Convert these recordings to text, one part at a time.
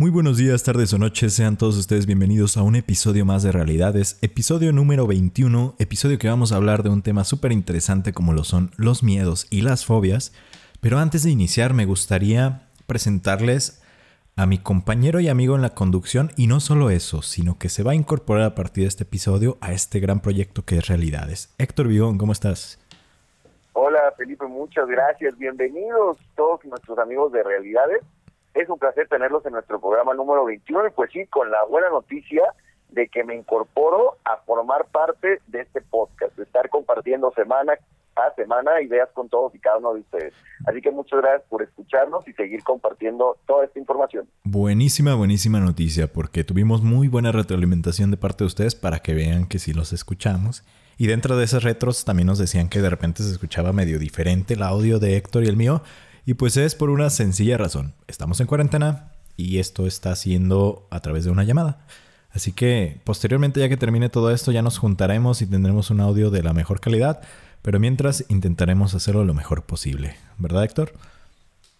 Muy buenos días, tardes o noches, sean todos ustedes bienvenidos a un episodio más de Realidades, episodio número 21, episodio que vamos a hablar de un tema súper interesante como lo son los miedos y las fobias, pero antes de iniciar me gustaría presentarles a mi compañero y amigo en la conducción y no solo eso, sino que se va a incorporar a partir de este episodio a este gran proyecto que es Realidades. Héctor Vigón, ¿cómo estás? Hola Felipe, muchas gracias, bienvenidos todos nuestros amigos de Realidades es un placer tenerlos en nuestro programa número 21 y pues sí, con la buena noticia de que me incorporo a formar parte de este podcast, de estar compartiendo semana a semana ideas con todos y cada uno de ustedes. Así que muchas gracias por escucharnos y seguir compartiendo toda esta información. Buenísima, buenísima noticia, porque tuvimos muy buena retroalimentación de parte de ustedes para que vean que sí los escuchamos. Y dentro de esas retros también nos decían que de repente se escuchaba medio diferente el audio de Héctor y el mío. Y pues es por una sencilla razón. Estamos en cuarentena y esto está haciendo a través de una llamada. Así que posteriormente ya que termine todo esto ya nos juntaremos y tendremos un audio de la mejor calidad, pero mientras intentaremos hacerlo lo mejor posible. ¿Verdad, Héctor?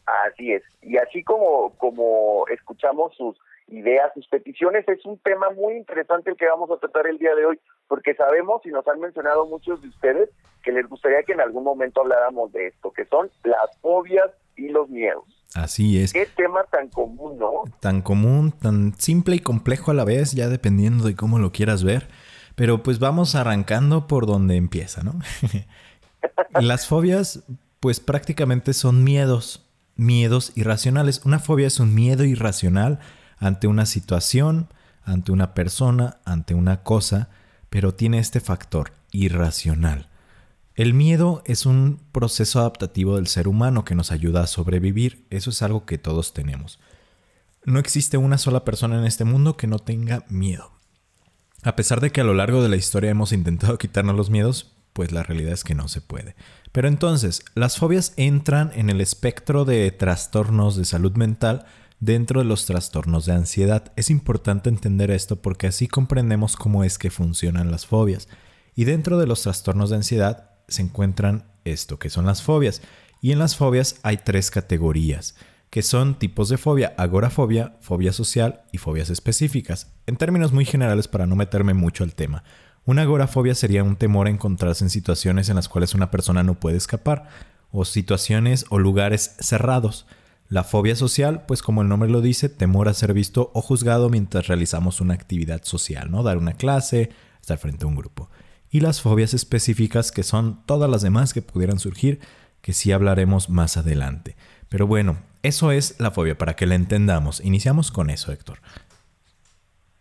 Así es. Y así como, como escuchamos sus ideas, sus peticiones, es un tema muy interesante el que vamos a tratar el día de hoy, porque sabemos y nos han mencionado muchos de ustedes que les gustaría que en algún momento habláramos de esto, que son las fobias y los miedos. Así es. Qué tema tan común, ¿no? Tan común, tan simple y complejo a la vez, ya dependiendo de cómo lo quieras ver. Pero pues vamos arrancando por donde empieza, ¿no? Las fobias, pues prácticamente son miedos, miedos irracionales. Una fobia es un miedo irracional ante una situación, ante una persona, ante una cosa, pero tiene este factor irracional. El miedo es un proceso adaptativo del ser humano que nos ayuda a sobrevivir. Eso es algo que todos tenemos. No existe una sola persona en este mundo que no tenga miedo. A pesar de que a lo largo de la historia hemos intentado quitarnos los miedos, pues la realidad es que no se puede. Pero entonces, las fobias entran en el espectro de trastornos de salud mental dentro de los trastornos de ansiedad. Es importante entender esto porque así comprendemos cómo es que funcionan las fobias. Y dentro de los trastornos de ansiedad se encuentran esto, que son las fobias. Y en las fobias hay tres categorías, que son tipos de fobia, agorafobia, fobia social y fobias específicas. En términos muy generales para no meterme mucho al tema, una agorafobia sería un temor a encontrarse en situaciones en las cuales una persona no puede escapar, o situaciones o lugares cerrados. La fobia social, pues como el nombre lo dice, temor a ser visto o juzgado mientras realizamos una actividad social, ¿no? Dar una clase, estar frente a un grupo y las fobias específicas que son todas las demás que pudieran surgir, que sí hablaremos más adelante. Pero bueno, eso es la fobia, para que la entendamos. Iniciamos con eso, Héctor.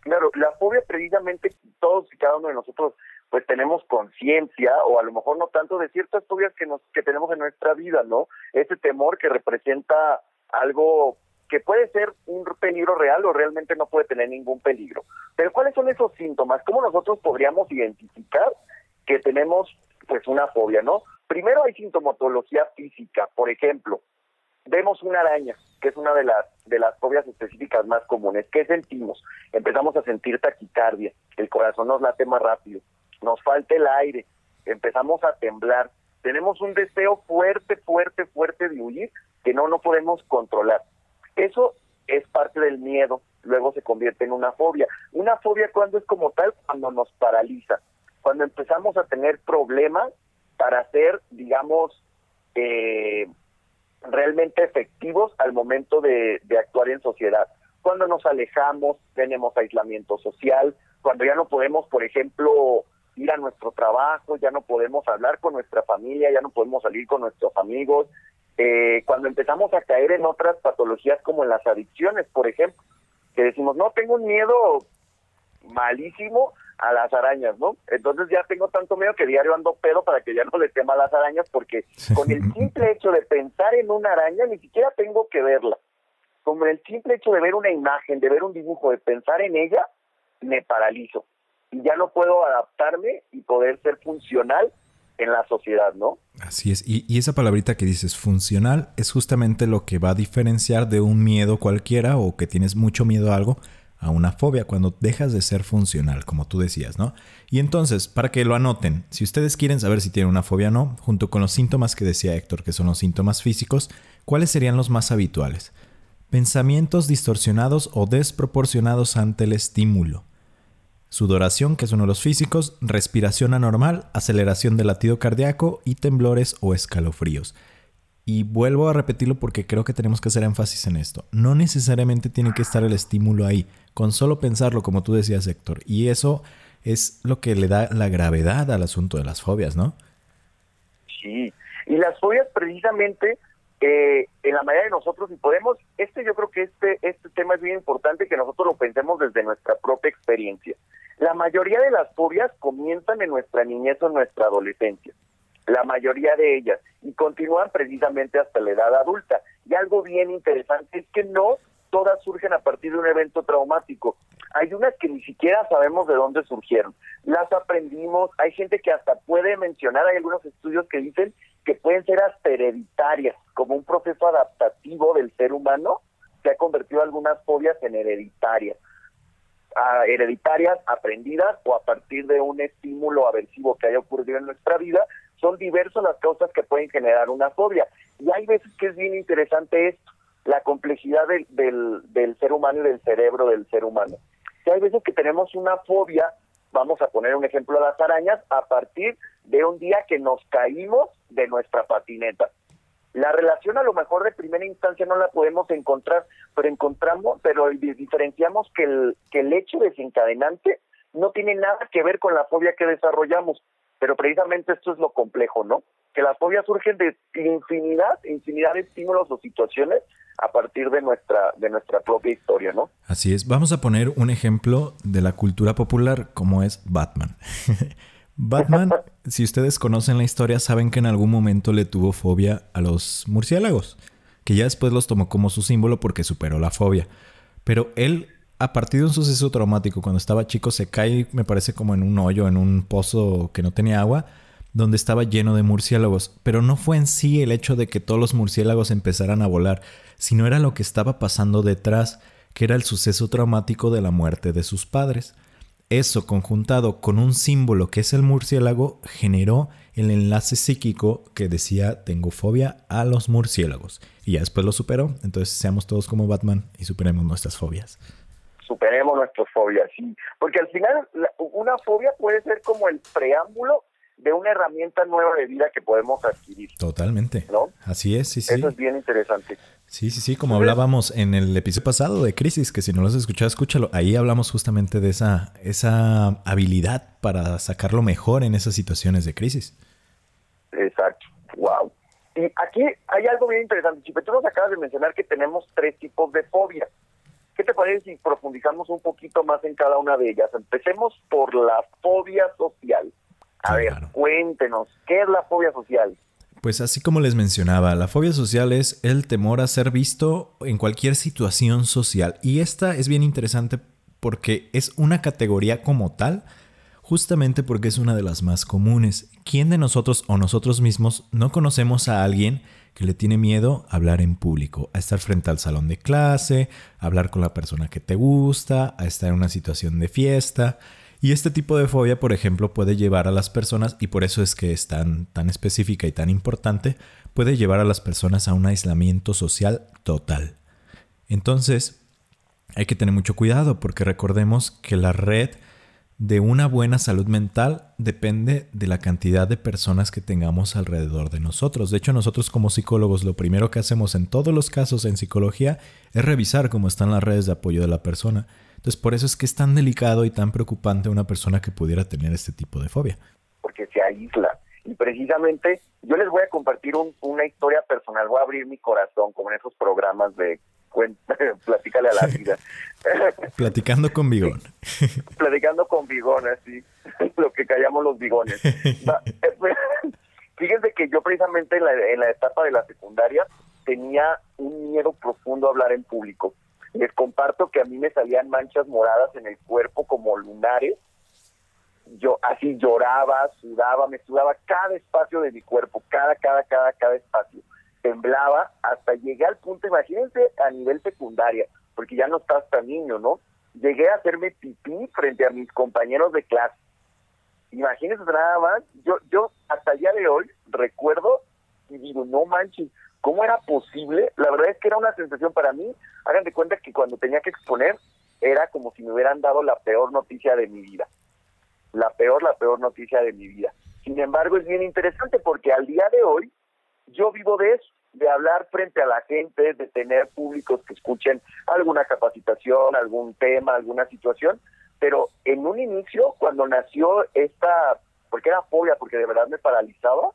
Claro, la fobia precisamente todos y cada uno de nosotros pues tenemos conciencia o a lo mejor no tanto de ciertas fobias que nos que tenemos en nuestra vida, ¿no? Ese temor que representa algo que puede ser un peligro real o realmente no puede tener ningún peligro. Pero ¿cuáles son esos síntomas? ¿Cómo nosotros podríamos identificar que tenemos pues una fobia, no? Primero hay sintomatología física, por ejemplo, vemos una araña, que es una de las de las fobias específicas más comunes. ¿Qué sentimos? Empezamos a sentir taquicardia, el corazón nos late más rápido, nos falta el aire, empezamos a temblar, tenemos un deseo fuerte, fuerte, fuerte de huir que no no podemos controlar. Eso es parte del miedo, luego se convierte en una fobia. Una fobia cuando es como tal, cuando nos paraliza, cuando empezamos a tener problemas para ser, digamos, eh, realmente efectivos al momento de, de actuar en sociedad. Cuando nos alejamos, tenemos aislamiento social, cuando ya no podemos, por ejemplo, ir a nuestro trabajo, ya no podemos hablar con nuestra familia, ya no podemos salir con nuestros amigos, eh, cuando empezamos a caer en otras patologías como en las adicciones, por ejemplo, que decimos, no, tengo un miedo malísimo a las arañas, ¿no? Entonces ya tengo tanto miedo que diario ando pedo para que ya no le tema a las arañas, porque con el simple hecho de pensar en una araña, ni siquiera tengo que verla. Con el simple hecho de ver una imagen, de ver un dibujo, de pensar en ella, me paralizo. Y ya no puedo adaptarme y poder ser funcional en la sociedad, ¿no? Así es. Y, esa palabrita que dices, funcional, es justamente lo que va a diferenciar de un miedo cualquiera o que tienes mucho miedo a algo a una fobia cuando dejas de ser funcional, como tú decías, ¿no? Y entonces, para que lo anoten, si ustedes quieren saber si tienen una fobia o no, junto con los síntomas que decía Héctor, que son los síntomas físicos, ¿cuáles serían los más habituales? Pensamientos distorsionados o desproporcionados ante el estímulo. Sudoración, que es uno de los físicos, respiración anormal, aceleración del latido cardíaco y temblores o escalofríos. Y vuelvo a repetirlo porque creo que tenemos que hacer énfasis en esto. No necesariamente tiene que estar el estímulo ahí, con solo pensarlo, como tú decías, Héctor. Y eso es lo que le da la gravedad al asunto de las fobias, ¿no? Sí, y las fobias precisamente eh, en la mayoría de nosotros, y podemos, este yo creo que este, este tema es bien importante que nosotros lo pensemos desde nuestra propia experiencia. La mayoría de las fobias comienzan en nuestra niñez o en nuestra adolescencia la mayoría de ellas, y continúan precisamente hasta la edad adulta. Y algo bien interesante es que no todas surgen a partir de un evento traumático. Hay unas que ni siquiera sabemos de dónde surgieron. Las aprendimos, hay gente que hasta puede mencionar, hay algunos estudios que dicen que pueden ser hasta hereditarias, como un proceso adaptativo del ser humano que ha convertido algunas fobias en hereditarias. Hereditarias, aprendidas o a partir de un estímulo aversivo que haya ocurrido en nuestra vida, son diversas las causas que pueden generar una fobia. Y hay veces que es bien interesante esto, la complejidad del, del, del ser humano y del cerebro del ser humano. Si hay veces que tenemos una fobia, vamos a poner un ejemplo de las arañas, a partir de un día que nos caímos de nuestra patineta. La relación a lo mejor de primera instancia no la podemos encontrar, pero encontramos, pero diferenciamos que el, que el hecho desencadenante no tiene nada que ver con la fobia que desarrollamos. Pero precisamente esto es lo complejo, ¿no? Que las fobias surgen de infinidad, infinidad de estímulos o situaciones a partir de nuestra, de nuestra propia historia, ¿no? Así es. Vamos a poner un ejemplo de la cultura popular como es Batman. Batman, si ustedes conocen la historia, saben que en algún momento le tuvo fobia a los murciélagos, que ya después los tomó como su símbolo porque superó la fobia. Pero él a partir de un suceso traumático, cuando estaba chico, se cae, me parece como en un hoyo, en un pozo que no tenía agua, donde estaba lleno de murciélagos. Pero no fue en sí el hecho de que todos los murciélagos empezaran a volar, sino era lo que estaba pasando detrás, que era el suceso traumático de la muerte de sus padres. Eso, conjuntado con un símbolo que es el murciélago, generó el enlace psíquico que decía tengo fobia a los murciélagos. Y ya después lo superó, entonces seamos todos como Batman y superemos nuestras fobias superemos nuestras fobias, sí, porque al final una fobia puede ser como el preámbulo de una herramienta nueva de vida que podemos adquirir. Totalmente. ¿No? Así es, sí, sí. Eso es bien interesante. Sí, sí, sí, como hablábamos en el episodio pasado de Crisis, que si no lo has escuchado, escúchalo. Ahí hablamos justamente de esa, esa habilidad para sacarlo mejor en esas situaciones de crisis. Exacto, wow. Y aquí hay algo bien interesante. Chipe, tú nos acabas de mencionar que tenemos tres tipos de fobia. ¿Qué te parece si profundizamos un poquito más en cada una de ellas? Empecemos por la fobia social. A ver, cuéntenos, ¿qué es la fobia social? Pues así como les mencionaba, la fobia social es el temor a ser visto en cualquier situación social. Y esta es bien interesante porque es una categoría como tal, justamente porque es una de las más comunes. ¿Quién de nosotros o nosotros mismos no conocemos a alguien que le tiene miedo a hablar en público, a estar frente al salón de clase, a hablar con la persona que te gusta, a estar en una situación de fiesta. Y este tipo de fobia, por ejemplo, puede llevar a las personas, y por eso es que es tan, tan específica y tan importante, puede llevar a las personas a un aislamiento social total. Entonces, hay que tener mucho cuidado porque recordemos que la red de una buena salud mental depende de la cantidad de personas que tengamos alrededor de nosotros. De hecho, nosotros como psicólogos lo primero que hacemos en todos los casos en psicología es revisar cómo están las redes de apoyo de la persona. Entonces, por eso es que es tan delicado y tan preocupante una persona que pudiera tener este tipo de fobia. Porque se aísla. Y precisamente yo les voy a compartir una historia personal, voy a abrir mi corazón como en esos programas de cuenta, platícale a la vida. Platicando con Bigón. Platicando con Bigón, así, lo que callamos los bigones. Fíjense que yo precisamente en la, en la etapa de la secundaria tenía un miedo profundo a hablar en público. Les comparto que a mí me salían manchas moradas en el cuerpo como lunares. Yo así lloraba, sudaba, me sudaba cada espacio de mi cuerpo, cada, cada, cada, cada espacio. Temblaba hasta llegué al punto, imagínense a nivel secundaria, porque ya no estás tan niño, ¿no? Llegué a hacerme pipí frente a mis compañeros de clase. Imagínense nada más, yo, yo hasta el día de hoy recuerdo y digo, no manches, ¿cómo era posible? La verdad es que era una sensación para mí, hagan de cuenta que cuando tenía que exponer era como si me hubieran dado la peor noticia de mi vida. La peor, la peor noticia de mi vida. Sin embargo, es bien interesante porque al día de hoy yo vivo de eso de hablar frente a la gente, de tener públicos que escuchen alguna capacitación, algún tema, alguna situación, pero en un inicio, cuando nació esta, porque era fobia, porque de verdad me paralizaba,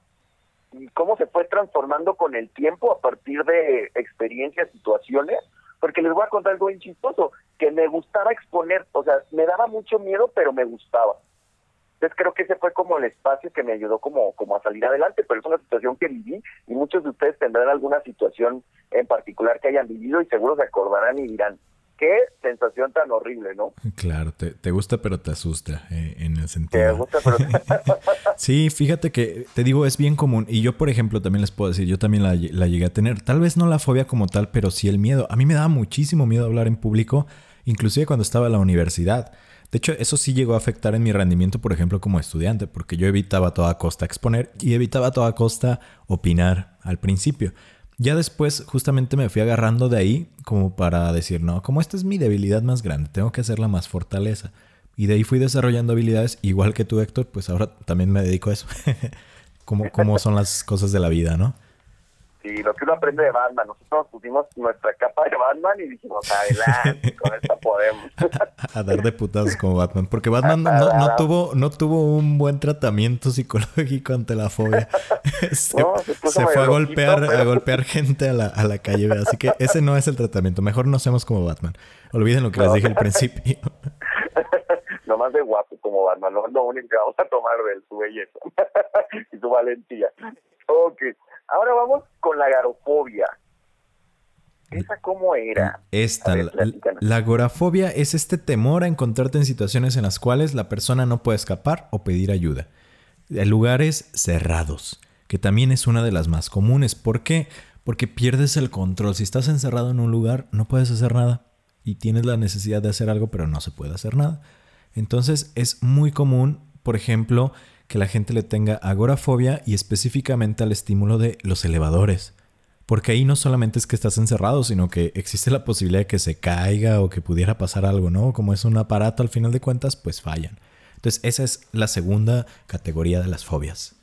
cómo se fue transformando con el tiempo a partir de experiencias, situaciones, porque les voy a contar algo bien chistoso, que me gustaba exponer, o sea, me daba mucho miedo, pero me gustaba. Entonces creo que ese fue como el espacio que me ayudó como, como a salir adelante, pero es una situación que viví y muchos de ustedes tendrán alguna situación en particular que hayan vivido y seguro se acordarán y dirán, qué sensación tan horrible, ¿no? Claro, te, gusta pero te asusta eh, en el sentido. Te gusta pero Sí, fíjate que te digo, es bien común y yo por ejemplo también les puedo decir, yo también la, la llegué a tener, tal vez no la fobia como tal, pero sí el miedo. A mí me daba muchísimo miedo hablar en público, inclusive cuando estaba en la universidad. De hecho, eso sí llegó a afectar en mi rendimiento, por ejemplo, como estudiante, porque yo evitaba a toda costa exponer y evitaba a toda costa opinar al principio. Ya después justamente me fui agarrando de ahí como para decir, no, como esta es mi debilidad más grande, tengo que hacerla más fortaleza. Y de ahí fui desarrollando habilidades, igual que tú, Héctor, pues ahora también me dedico a eso. como, como son las cosas de la vida, ¿no? Y lo que uno aprende de Batman. Nosotros pusimos nuestra capa de Batman y dijimos, adelante, con esta podemos. a dar de putazos como Batman. Porque Batman no, tuvo, no tuvo un buen tratamiento psicológico ante la fobia. se, fue a golpear, a golpear gente a la, a la calle. Así que ese no es el tratamiento. Mejor no seamos como Batman. Olviden lo que les dije al principio. no más de guapo como Batman. No lo único que vamos a tomar de su belleza y su valentía. Ok. Ahora vamos con la garofobia. ¿Esa cómo era? Esta, la, agorafobia es este temor a encontrarte en situaciones en las cuales la persona no puede escapar o pedir ayuda. En lugares cerrados, que también es una de las más comunes. ¿Por qué? Porque pierdes el control. Si estás encerrado en un lugar, no puedes hacer nada. Y tienes la necesidad de hacer algo, pero no se puede hacer nada. Entonces es muy común, por ejemplo, que la gente le tenga agorafobia y específicamente al estímulo de los elevadores. Porque ahí no solamente es que estás encerrado, sino que existe la posibilidad de que se caiga o que pudiera pasar algo, ¿no? Como es un aparato al final de cuentas, pues fallan. Entonces, esa es la segunda categoría de las fobias.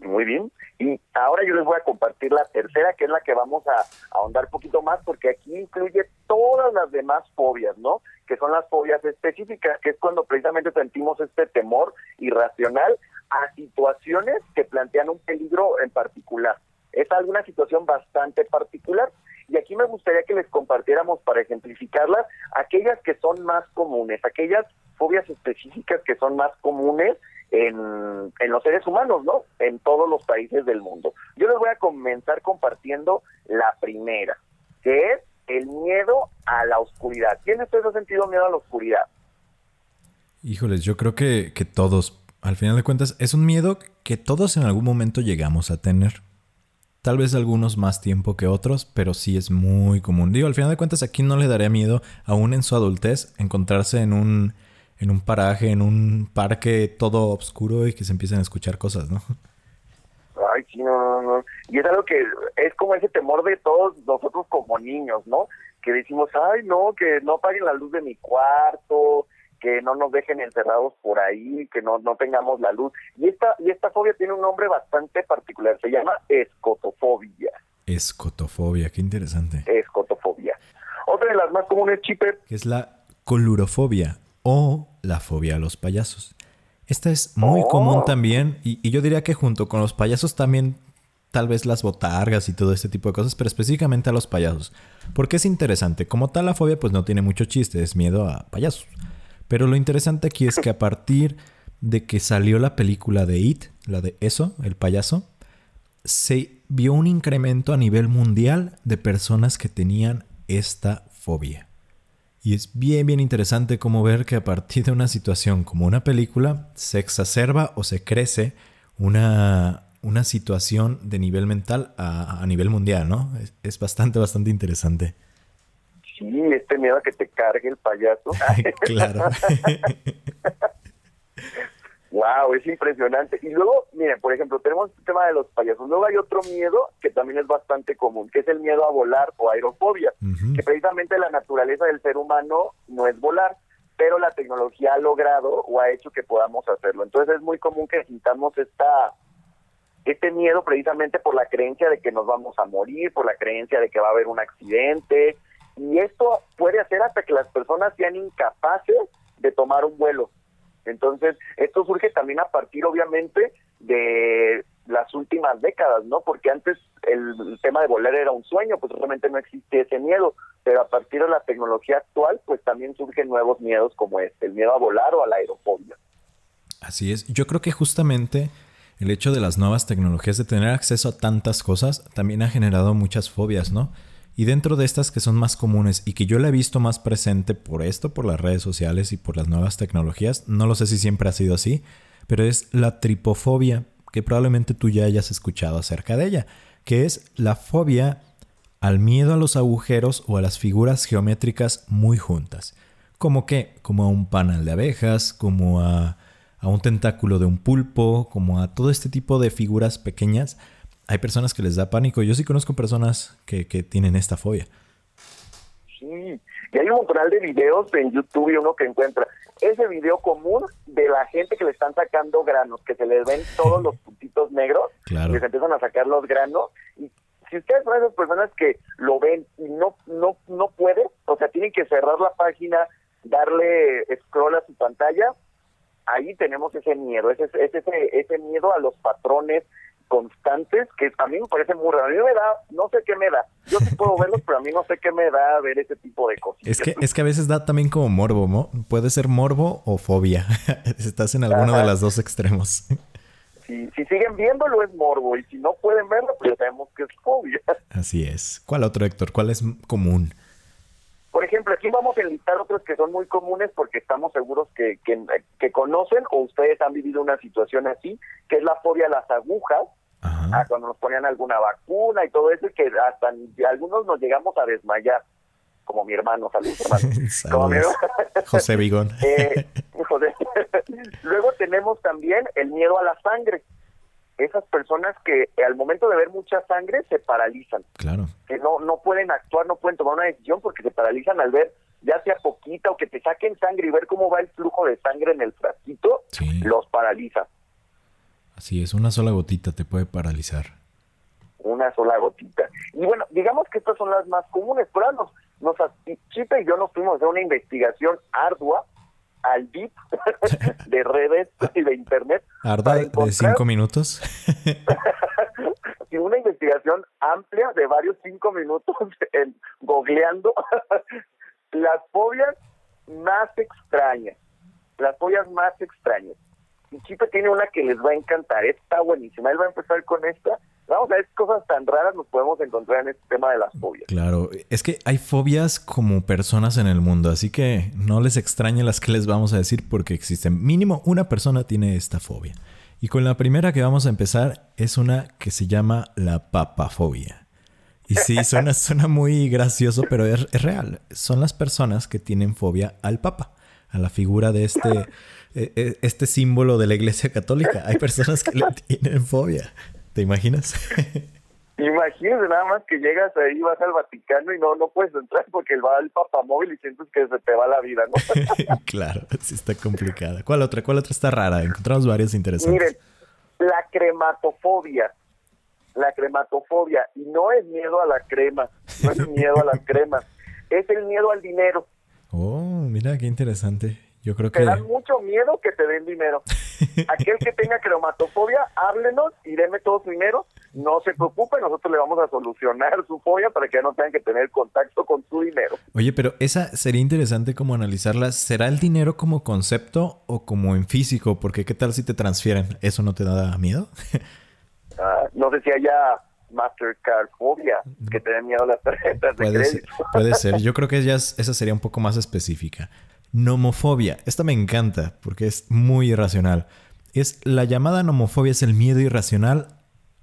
Muy bien. Y ahora yo les voy a compartir la tercera, que es la que vamos a, ahondar un poquito más, porque aquí incluye todas las demás fobias, ¿no? Que son las fobias específicas, que es cuando precisamente sentimos este temor irracional a situaciones que plantean un peligro en particular. Es alguna situación bastante particular. Y aquí me gustaría que les compartiéramos, para ejemplificarlas, aquellas que son más comunes, aquellas fobias específicas que son más comunes en, los seres humanos, ¿no? En todos los países del mundo. Yo les voy a comenzar compartiendo la primera, que es el miedo a la oscuridad. ¿Tiene usted sentido miedo a la oscuridad? Híjoles, yo creo que, que todos, al final de cuentas, es un miedo que todos en algún momento llegamos a tener. Tal vez algunos más tiempo que otros, pero sí es muy común. Digo, al final de cuentas, aquí no le daría miedo, aún en su adultez, encontrarse en un en un paraje, en un parque todo oscuro y que se empiecen a escuchar cosas, ¿no? Ay, sí, no, no, no. Y es algo que es como ese temor de todos nosotros como niños, ¿no? Que decimos, ay, no, que no apaguen la luz de mi cuarto, que no nos dejen encerrados por ahí, que no, no tengamos la luz. Y esta, y esta fobia tiene un nombre bastante particular, se llama escotofobia. Escotofobia, qué interesante. Escotofobia. Otra de las más comunes, Chipper. Que es la colurofobia o la fobia a los payasos. Esta es muy común oh. también y, yo diría que junto con los payasos también tal vez las botargas y todo este tipo de cosas, pero específicamente a los payasos. Porque es interesante. Como tal, la fobia pues no tiene mucho chiste, es miedo a payasos. Pero lo interesante aquí es que a partir de que salió la película de It, la de eso, el payaso, se vio un incremento a nivel mundial de personas que tenían esta fobia. Y es bien, bien interesante como ver que a partir de una situación como una película se exacerba o se crece una, una situación de nivel mental a, nivel mundial, ¿no? Es, bastante, bastante interesante. Sí, este miedo a que te cargue el payaso. claro. wow, es impresionante. Y luego, miren, por ejemplo, tenemos el tema de los payasos. Luego hay otro miedo que también es bastante común, que es el miedo a volar o aerofobia, que precisamente la naturaleza del ser humano no es volar, pero la tecnología ha logrado o ha hecho que podamos hacerlo. Entonces es muy común que sintamos esta este miedo precisamente por la creencia de que nos vamos a morir, por la creencia de que va a haber un accidente, y esto puede hacer hasta que las personas sean incapaces de tomar un vuelo. Entonces, esto surge también a partir, obviamente, de las últimas décadas, ¿no? Porque antes el, tema de volar era un sueño, pues realmente no existe ese miedo, pero a partir de la tecnología actual, pues también surgen nuevos miedos como este, el miedo a volar o a la aerofobia. Así es, yo creo que justamente el hecho de las nuevas tecnologías, de tener acceso a tantas cosas, también ha generado muchas fobias, ¿no? Y dentro de estas que son más comunes y que yo la he visto más presente por esto, por las redes sociales y por las nuevas tecnologías, no lo sé si siempre ha sido así, pero es la tripofobia, que probablemente tú ya hayas escuchado acerca de ella, que es la fobia al miedo a los agujeros o a las figuras geométricas muy juntas. Como que, como a un panal de abejas, como a a un tentáculo de un pulpo, como a todo este tipo de figuras pequeñas, hay personas que les da pánico. Yo sí conozco personas que, que tienen esta fobia. Sí, y hay un montón de videos en YouTube y uno que encuentra ese video común de la gente que le están sacando granos, que se les ven todos los puntitos negros y se empiezan a sacar los granos. Y si ustedes son esas personas que lo ven y no, no, no pueden, o sea, tienen que cerrar la página, darle scroll a su pantalla ahí tenemos ese miedo, ese, ese, ese miedo a los patrones constantes que a mí me parece muy raro. A mí me da, no sé qué me da. Yo sí puedo verlos, pero a mí no sé qué me da ver ese tipo de cosas. Es que, es que a veces da también como morbo, ¿no? Puede ser morbo o fobia. Estás en alguno de los dos extremos. Si, si siguen viéndolo es morbo y si no pueden verlo, pues ya sabemos que es fobia. Así es. ¿Cuál otro, Héctor? ¿Cuál es común? Por ejemplo, aquí vamos a enlistar otros que son muy comunes porque estamos seguros que, que, conocen o ustedes han vivido una situación así, que es la fobia a las agujas, a cuando nos ponían alguna vacuna y todo eso, y que hasta algunos nos llegamos a desmayar, como mi hermano, saludos hermano. José Vigón. Eh, Luego tenemos también el miedo a la sangre esas personas que al momento de ver mucha sangre se paralizan. Claro. Que no, no pueden actuar, no pueden tomar una decisión porque se paralizan al ver ya sea poquita o que te saquen sangre y ver cómo va el flujo de sangre en el frasquito, los paraliza. Así es, una sola gotita te puede paralizar. Una sola gotita. Y bueno, digamos que estas son las más comunes, pero nos, nos Chipe y yo nos fuimos de una investigación ardua al VIP de redes y de internet. Arda de cinco minutos. una investigación amplia de varios cinco minutos en googleando las fobias más extrañas. Las fobias más extrañas. Chipe tiene una que les va a encantar. Está buenísima. Él va a empezar con esta Vamos a ver cosas tan raras nos podemos encontrar en este tema de las fobias. Claro, es que hay fobias como personas en el mundo, así que no les extrañe las que les vamos a decir porque existen. Mínimo una persona tiene esta fobia. Y con la primera que vamos a empezar es una que se llama la papafobia. Y sí, suena, suena muy gracioso, pero es, es, real. Son las personas que tienen fobia al papa, a la figura de este, este símbolo de la iglesia católica. Hay personas que le tienen fobia. ¿Te imaginas? Imagínate nada más que llegas ahí, vas al Vaticano y no no puedes entrar porque va el papamóvil y sientes que se te va la vida, ¿no? claro, sí está complicada. ¿Cuál otra? ¿Cuál otra está rara? Encontramos varias interesantes. Miren, la crematofobia. La crematofobia. Y no es miedo a la crema, no es miedo a las cremas, es el miedo al dinero. Oh, mira qué interesante. Yo creo que... Te dan mucho miedo que te den dinero. Aquel que tenga cromatofobia, háblenos y denme todo su dinero no se preocupe, nosotros le vamos a solucionar su fobia para que ya no tengan que tener contacto con su dinero. Oye, pero esa sería interesante como analizarla. ¿Será el dinero como concepto o como en físico? Porque qué tal si te transfieren, ¿eso no te da miedo? Ah, no sé si haya Mastercard fobia, que te miedo a las tarjetas de puede crédito. Ser, puede ser, yo creo que esa sería un poco más específica. Nomofobia, esta me encanta porque es muy irracional. Es la llamada nomofobia es el miedo irracional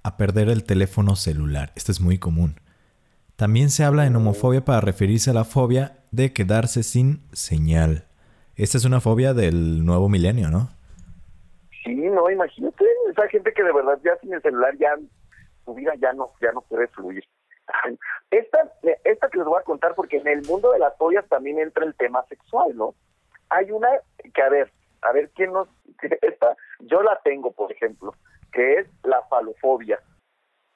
a perder el teléfono celular. Esto es muy común. También se habla de nomofobia para referirse a la fobia de quedarse sin señal. Esta es una fobia del nuevo milenio, ¿no? Sí, no, imagínate, esa gente que de verdad ya sin el celular ya su vida ya no ya no puede fluir. Esta, esta que les voy a contar porque en el mundo de las fobias también entra el tema sexual, ¿no? Hay una que a ver, a ver quién nos esta yo la tengo, por ejemplo, que es la falofobia,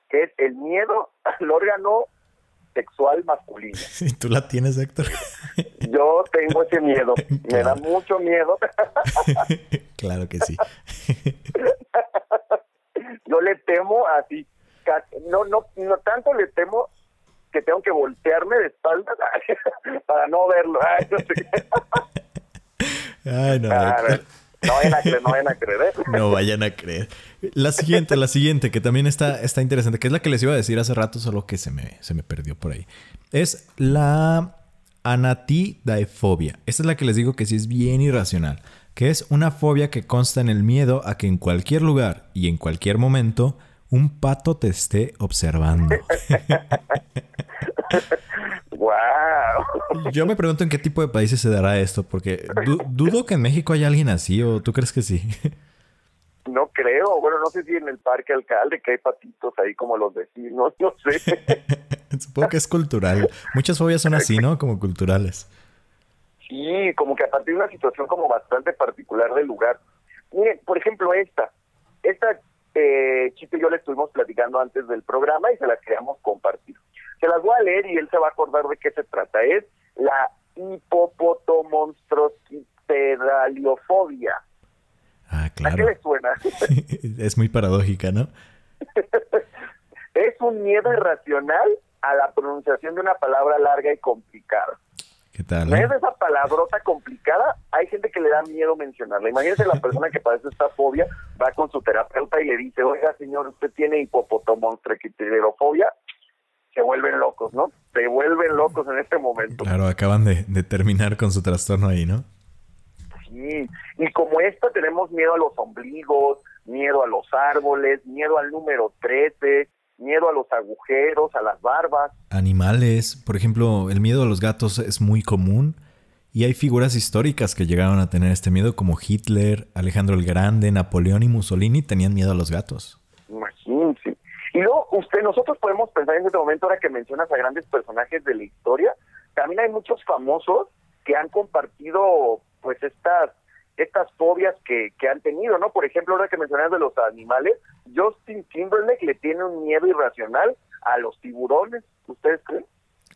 que es el miedo al órgano sexual masculino. ¿Y tú la tienes, Héctor? Yo tengo ese miedo. Me da mucho miedo. claro que sí. Yo le temo así. No, no, no tanto le temo que tengo que voltearme de espaldas para no verlo. Ay, no. No vayan a creer, no vayan a creer. ¿eh? No vayan a creer. La siguiente, la siguiente, que también está, está interesante, que es la que les iba a decir hace rato, solo que se me, se me perdió por ahí. Es la anatidaefobia. Esta es la que les digo que sí es bien irracional, que es una fobia que consta en el miedo a que en cualquier lugar y en cualquier momento un pato te esté observando. wow. Yo me pregunto en qué tipo de países se dará esto, porque dudo que en México haya alguien así, o tú crees que sí. No creo, bueno, no sé si en el parque alcalde que hay patitos ahí como los vecinos, no sé. Supongo que es cultural. Muchas fobias son así, ¿no? Como culturales. Sí, como que a partir de una situación como bastante particular del lugar. Miren, por ejemplo, esta. Esta eh, Chito y yo le estuvimos platicando antes del programa y se la queríamos compartir. Se las voy a leer y él se va a acordar de qué se trata. Es la hipopotomonstrosipedaliofobia. Ah, claro. ¿A qué le suena? es muy paradójica, ¿no? es un miedo irracional a la pronunciación de una palabra larga y complicada. ¿Qué tal? ¿No es esa palabrota complicada? Hay gente que le da miedo mencionarla. Imagínese la persona que padece esta fobia, va con su terapeuta y le dice, oiga señor, usted tiene hipopotomonstrequiterofobia. Se vuelven locos, ¿no? Se vuelven locos en este momento. Claro, acaban de, de terminar con su trastorno ahí, ¿no? Sí, y como esta tenemos miedo a los ombligos, miedo a los árboles, miedo al número 13, miedo a los agujeros, a las barbas. Animales, por ejemplo, el miedo a los gatos es muy común y hay figuras históricas que llegaron a tener este miedo como Hitler, Alejandro el Grande, Napoleón y Mussolini tenían miedo a los gatos. Imagínense. Y luego, usted, nosotros podemos pensar en este momento, ahora que mencionas a grandes personajes de la historia, también hay muchos famosos que han compartido pues estas estas fobias que, que han tenido, ¿no? Por ejemplo, ahora que mencionas de los animales, Justin Timberlake le tiene un miedo irracional a los tiburones, ¿ustedes creen?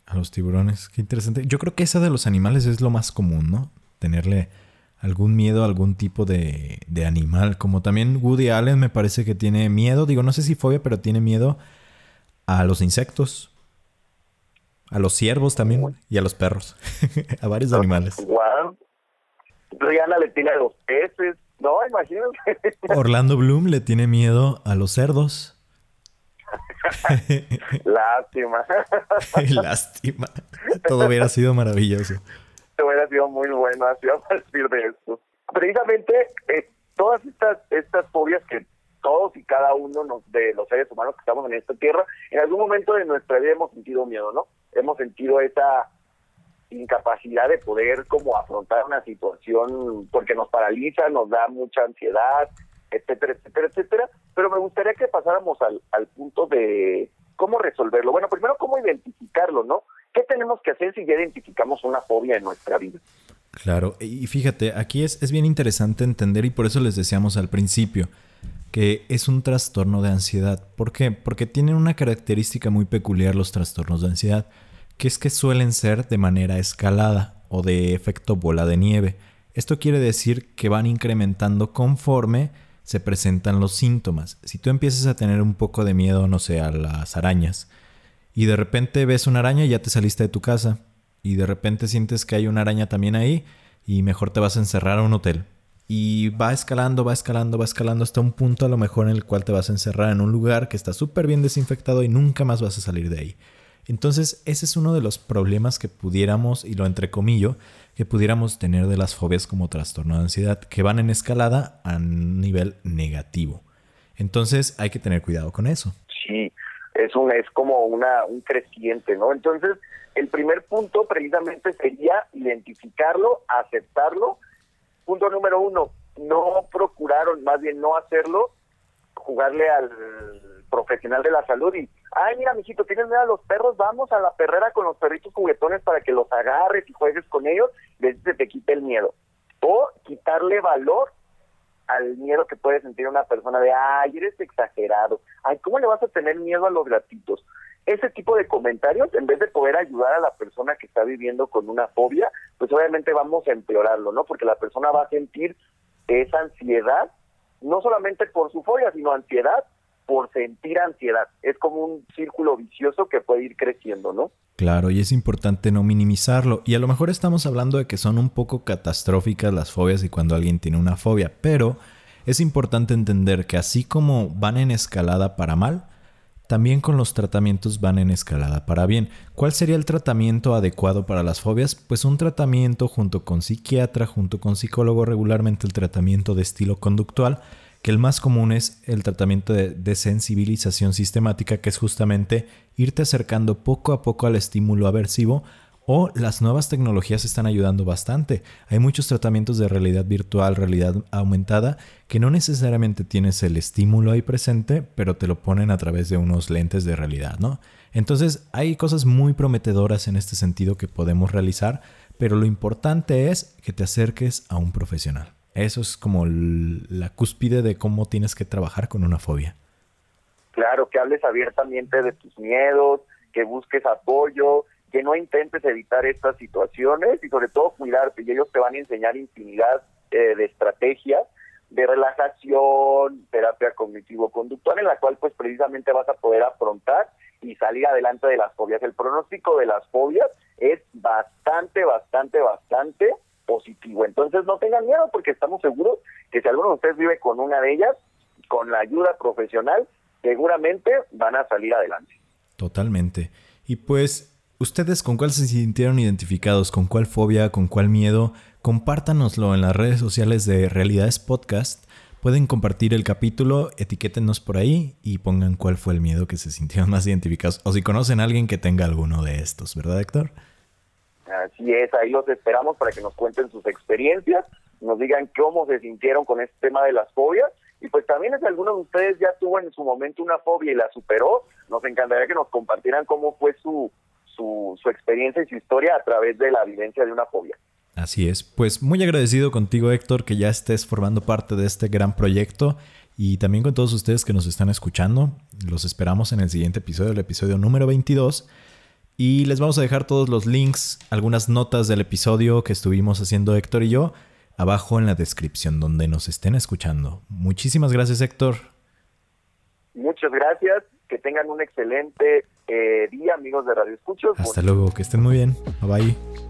A los tiburones, qué interesante. Yo creo que esa de los animales es lo más común, ¿no? Tenerle algún miedo a algún tipo de, de animal. Como también Woody Allen me parece que tiene miedo, digo, no sé si fobia, pero tiene miedo a los insectos. A los ciervos también y a los perros. a varios animales. Wow. Rihanna le tiene a los peces. No, imagínate. Orlando Bloom le tiene miedo a los cerdos. Lástima. Lástima. Todo hubiera sido maravilloso. Todo hubiera sido muy bueno así a partir de esto. Precisamente eh, todas estas estas fobias que todos y cada uno nos, de los seres humanos que estamos en esta tierra, en algún momento de nuestra vida hemos sentido miedo, ¿no? Hemos sentido esa incapacidad de poder como afrontar una situación porque nos paraliza, nos da mucha ansiedad, etcétera, etcétera, etcétera. Pero me gustaría que pasáramos al, al punto de cómo resolverlo. Bueno, primero, cómo identificarlo, ¿no? ¿Qué tenemos que hacer si ya identificamos una fobia en nuestra vida? Claro, y fíjate, aquí es, es bien interesante entender y por eso les decíamos al principio que es un trastorno de ansiedad. ¿Por qué? Porque tienen una característica muy peculiar los trastornos de ansiedad que es que suelen ser de manera escalada o de efecto bola de nieve. Esto quiere decir que van incrementando conforme se presentan los síntomas. Si tú empiezas a tener un poco de miedo, no sé, a las arañas, y de repente ves una araña y ya te saliste de tu casa, y de repente sientes que hay una araña también ahí, y mejor te vas a encerrar a un hotel. Y va escalando, va escalando, va escalando hasta un punto a lo mejor en el cual te vas a encerrar en un lugar que está súper bien desinfectado y nunca más vas a salir de ahí. Entonces, ese es uno de los problemas que pudiéramos, y lo entrecomillo, que pudiéramos tener de las fobias como trastorno de ansiedad, que van en escalada a nivel negativo. Entonces, hay que tener cuidado con eso. Sí, es, un, es como una, un creciente, ¿no? Entonces, el primer punto precisamente sería identificarlo, aceptarlo. Punto número uno, no procuraron, más bien no hacerlo, jugarle al profesional de la salud y, ay, mira, mijito, ¿tienes miedo a los perros? Vamos a la perrera con los perritos juguetones para que los agarres y juegues con ellos, desde se te quite el miedo. O quitarle valor al miedo que puede sentir una persona de, ay, eres exagerado, ay, ¿cómo le vas a tener miedo a los gatitos? Ese tipo de comentarios, en vez de poder ayudar a la persona que está viviendo con una fobia, pues obviamente vamos a empeorarlo, ¿no? Porque la persona va a sentir esa ansiedad, no solamente por su fobia, sino ansiedad por sentir ansiedad. Es como un círculo vicioso que puede ir creciendo, ¿no? Claro, y es importante no minimizarlo. Y a lo mejor estamos hablando de que son un poco catastróficas las fobias y cuando alguien tiene una fobia, pero es importante entender que así como van en escalada para mal, también con los tratamientos van en escalada para bien. ¿Cuál sería el tratamiento adecuado para las fobias? Pues un tratamiento junto con psiquiatra, junto con psicólogo, regularmente el tratamiento de estilo conductual que el más común es el tratamiento de desensibilización sistemática, que es justamente irte acercando poco a poco al estímulo aversivo o las nuevas tecnologías están ayudando bastante. Hay muchos tratamientos de realidad virtual, realidad aumentada, que no necesariamente tienes el estímulo ahí presente, pero te lo ponen a través de unos lentes de realidad, ¿no? Entonces hay cosas muy prometedoras en este sentido que podemos realizar, pero lo importante es que te acerques a un profesional. Eso es como la cúspide de cómo tienes que trabajar con una fobia. Claro, que hables abiertamente de tus miedos, que busques apoyo, que no intentes evitar estas situaciones y sobre todo cuidarte. Y ellos te van a enseñar infinidad eh, de estrategias de relajación, terapia cognitivo-conductual, en la cual pues precisamente vas a poder afrontar y salir adelante de las fobias. El pronóstico de las fobias es bastante, bastante, bastante positivo. Entonces no tengan miedo porque estamos seguros que si alguno de ustedes vive con una de ellas, con la ayuda profesional, seguramente van a salir adelante. Totalmente. Y pues, ¿ustedes con cuál se sintieron identificados? ¿Con cuál fobia? ¿Con cuál miedo? Compártanoslo en las redes sociales de Realidades Podcast. Pueden compartir el capítulo, etiquétenos por ahí y pongan cuál fue el miedo que se sintieron más identificados. O si conocen a alguien que tenga alguno de estos, ¿verdad, Héctor? Así es, ahí los esperamos para que nos cuenten sus experiencias, nos digan cómo se sintieron con este tema de las fobias y pues también si alguno de ustedes ya tuvo en su momento una fobia y la superó, nos encantaría que nos compartieran cómo fue su, su, su experiencia y su historia a través de la vivencia de una fobia. Así es, pues muy agradecido contigo Héctor que ya estés formando parte de este gran proyecto y también con todos ustedes que nos están escuchando. Los esperamos en el siguiente episodio, el episodio número 22. Y les vamos a dejar todos los links, algunas notas del episodio que estuvimos haciendo Héctor y yo, abajo en la descripción donde nos estén escuchando. Muchísimas gracias Héctor. Muchas gracias, que tengan un excelente eh, día amigos de Radio Escuchos. Hasta luego, que estén muy bien. Bye bye.